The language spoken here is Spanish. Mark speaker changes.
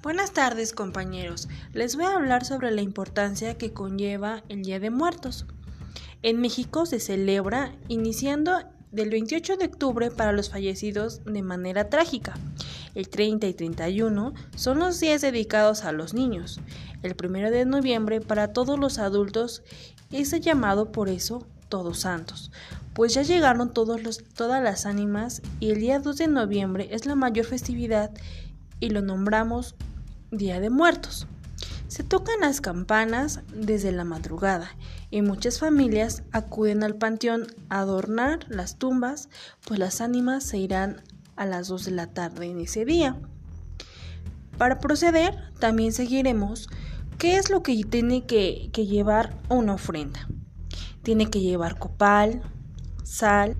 Speaker 1: Buenas tardes compañeros, les voy a hablar sobre la importancia que conlleva el Día de Muertos. En México se celebra iniciando del 28 de octubre para los fallecidos de manera trágica. El 30 y 31 son los días dedicados a los niños. El 1 de noviembre para todos los adultos es llamado por eso Todos Santos, pues ya llegaron todos los, todas las ánimas y el día 2 de noviembre es la mayor festividad y lo nombramos Día de Muertos. Se tocan las campanas desde la madrugada y muchas familias acuden al panteón a adornar las tumbas, pues las ánimas se irán a las 2 de la tarde en ese día. Para proceder, también seguiremos qué es lo que tiene que, que llevar una ofrenda. Tiene que llevar copal, sal,